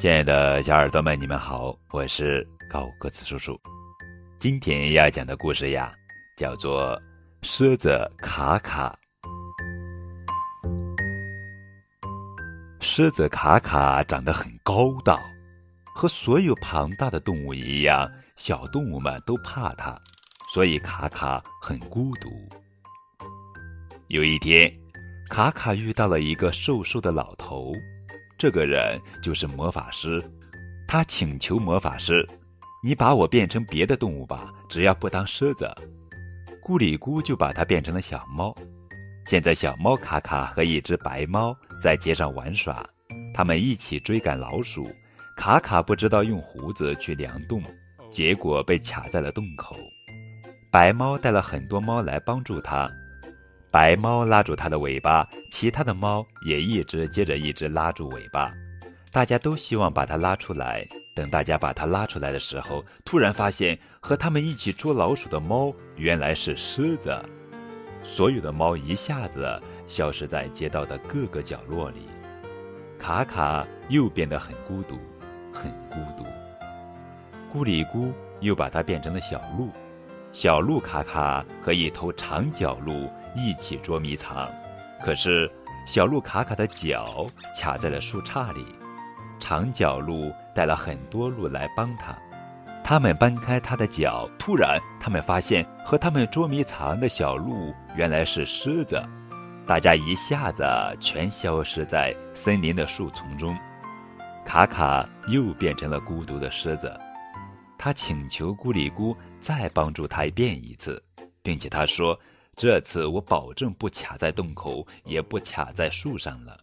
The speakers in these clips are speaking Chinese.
亲爱的小耳朵们，你们好，我是高个子叔叔。今天要讲的故事呀，叫做《狮子卡卡》。狮子卡卡长得很高大，和所有庞大的动物一样，小动物们都怕它，所以卡卡很孤独。有一天，卡卡遇到了一个瘦瘦的老头。这个人就是魔法师，他请求魔法师：“你把我变成别的动物吧，只要不当狮子。”咕里咕就把它变成了小猫。现在，小猫卡卡和一只白猫在街上玩耍，他们一起追赶老鼠。卡卡不知道用胡子去量洞，结果被卡在了洞口。白猫带了很多猫来帮助他。白猫拉住它的尾巴，其他的猫也一只接着一只拉住尾巴，大家都希望把它拉出来。等大家把它拉出来的时候，突然发现和他们一起捉老鼠的猫原来是狮子。所有的猫一下子消失在街道的各个角落里，卡卡又变得很孤独，很孤独。咕里咕又把它变成了小鹿。小鹿卡卡和一头长角鹿一起捉迷藏，可是小鹿卡卡的脚卡在了树杈里，长角鹿带了很多鹿来帮他。他们搬开他的脚，突然他们发现和他们捉迷藏的小鹿原来是狮子，大家一下子全消失在森林的树丛中，卡卡又变成了孤独的狮子。他请求咕里咕再帮助他变一次，并且他说：“这次我保证不卡在洞口，也不卡在树上了。”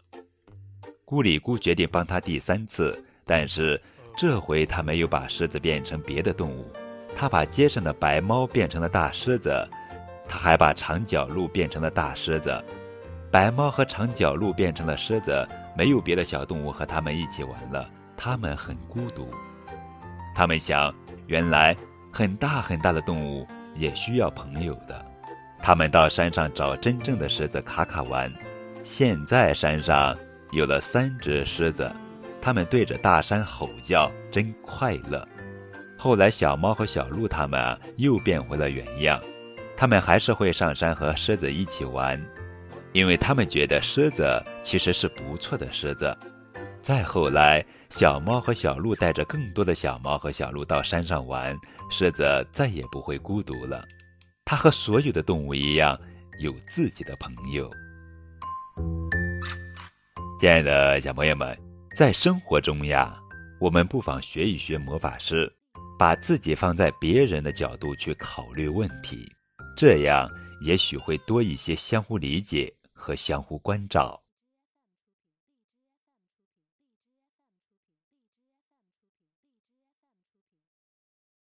咕里咕决定帮他第三次，但是这回他没有把狮子变成别的动物，他把街上的白猫变成了大狮子，他还把长角鹿变成了大狮子。白猫和长角鹿变成了狮子，没有别的小动物和他们一起玩了，他们很孤独。他们想。原来，很大很大的动物也需要朋友的。他们到山上找真正的狮子卡卡玩。现在山上有了三只狮子，他们对着大山吼叫，真快乐。后来，小猫和小鹿他们又变回了原样，他们还是会上山和狮子一起玩，因为他们觉得狮子其实是不错的狮子。再后来。小猫和小鹿带着更多的小猫和小鹿到山上玩，狮子再也不会孤独了。它和所有的动物一样，有自己的朋友。亲爱的小朋友们，在生活中呀，我们不妨学一学魔法师，把自己放在别人的角度去考虑问题，这样也许会多一些相互理解和相互关照。